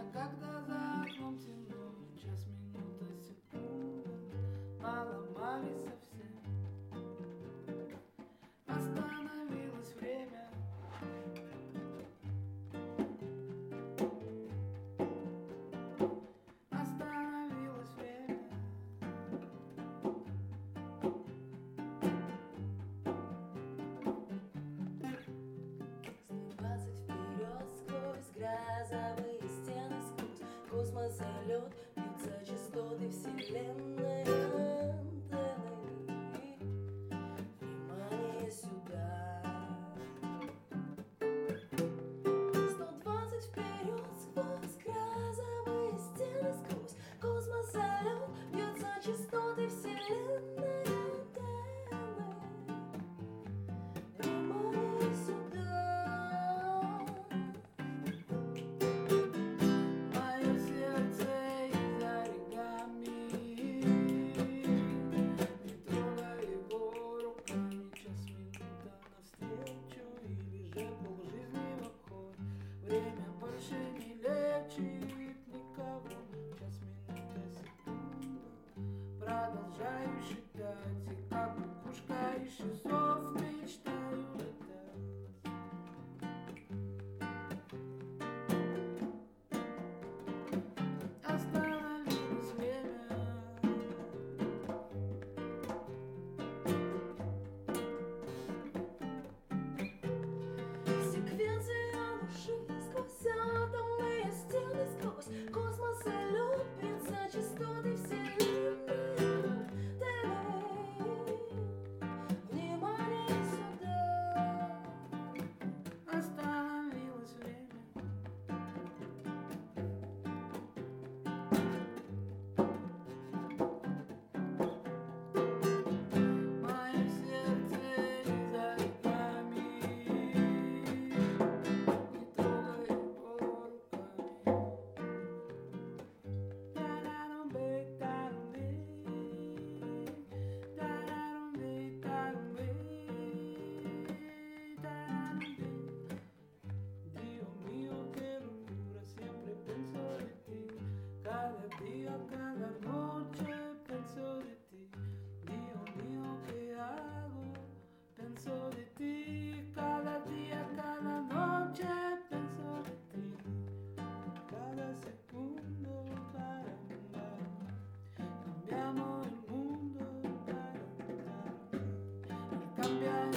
Когда за окном темно, час, минута, секунда, поломались совсем. Частоты вселенной продолжаю считать. И как кукушка ищет сон cambiar.